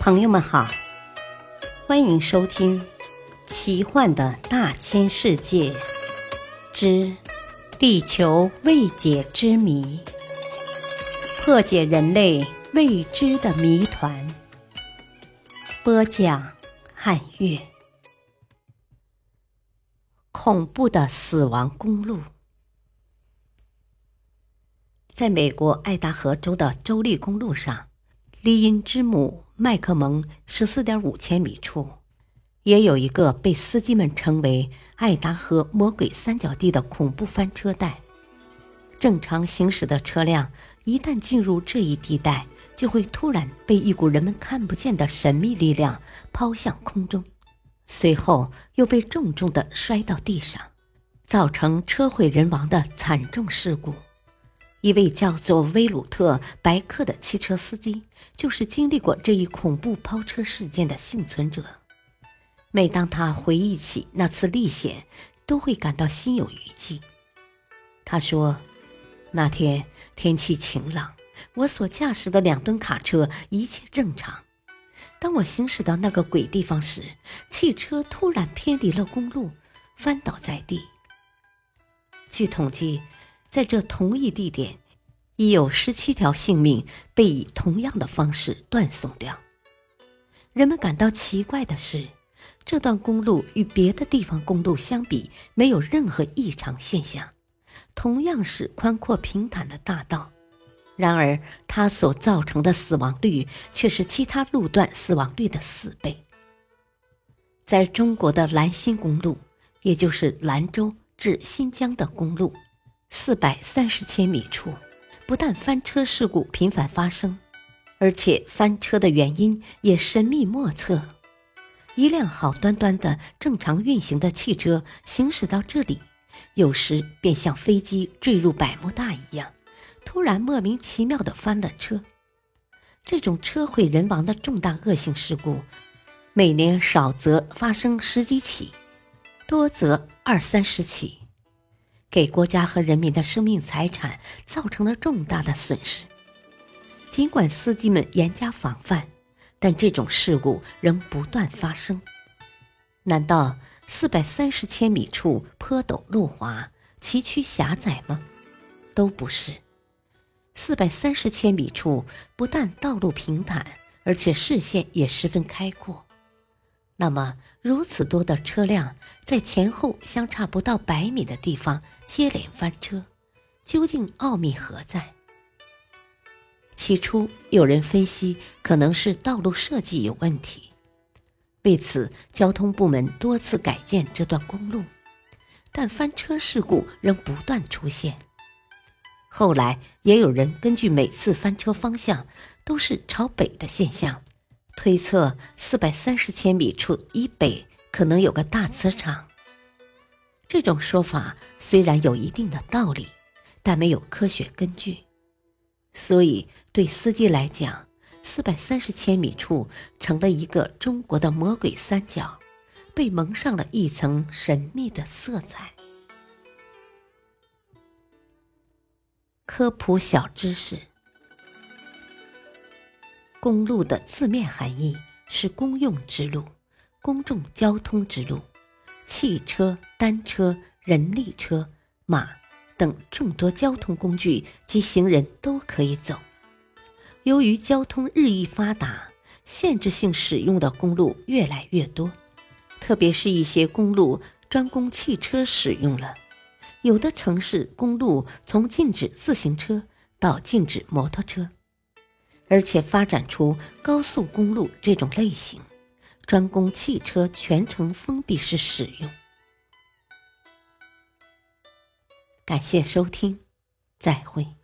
朋友们好，欢迎收听《奇幻的大千世界之地球未解之谜》，破解人类未知的谜团。播讲：汉月。恐怖的死亡公路。在美国爱达荷州的州立公路上，利因之母麦克蒙十四点五千米处，也有一个被司机们称为“爱达荷魔鬼三角地”的恐怖翻车带。正常行驶的车辆一旦进入这一地带，就会突然被一股人们看不见的神秘力量抛向空中，随后又被重重的摔到地上，造成车毁人亡的惨重事故。一位叫做威鲁特·白克的汽车司机，就是经历过这一恐怖抛车事件的幸存者。每当他回忆起那次历险，都会感到心有余悸。他说：“那天天气晴朗，我所驾驶的两吨卡车一切正常。当我行驶到那个鬼地方时，汽车突然偏离了公路，翻倒在地。据统计。”在这同一地点，已有十七条性命被以同样的方式断送掉。人们感到奇怪的是，这段公路与别的地方公路相比，没有任何异常现象，同样是宽阔平坦的大道。然而，它所造成的死亡率却是其他路段死亡率的四倍。在中国的兰新公路，也就是兰州至新疆的公路。四百三十千米处，不但翻车事故频繁发生，而且翻车的原因也神秘莫测。一辆好端端的正常运行的汽车行驶到这里，有时便像飞机坠入百慕大一样，突然莫名其妙的翻了车。这种车毁人亡的重大恶性事故，每年少则发生十几起，多则二三十起。给国家和人民的生命财产造成了重大的损失。尽管司机们严加防范，但这种事故仍不断发生。难道四百三十千米处坡陡路滑、崎岖狭窄吗？都不是。四百三十千米处不但道路平坦，而且视线也十分开阔。那么，如此多的车辆在前后相差不到百米的地方接连翻车，究竟奥秘何在？起初有人分析，可能是道路设计有问题，为此交通部门多次改建这段公路，但翻车事故仍不断出现。后来也有人根据每次翻车方向都是朝北的现象。推测四百三十千米处以北可能有个大磁场。这种说法虽然有一定的道理，但没有科学根据，所以对司机来讲，四百三十千米处成了一个中国的魔鬼三角，被蒙上了一层神秘的色彩。科普小知识。公路的字面含义是公用之路、公众交通之路，汽车、单车、人力车、马等众多交通工具及行人都可以走。由于交通日益发达，限制性使用的公路越来越多，特别是一些公路专供汽车使用了。有的城市公路从禁止自行车到禁止摩托车。而且发展出高速公路这种类型，专供汽车全程封闭式使用。感谢收听，再会。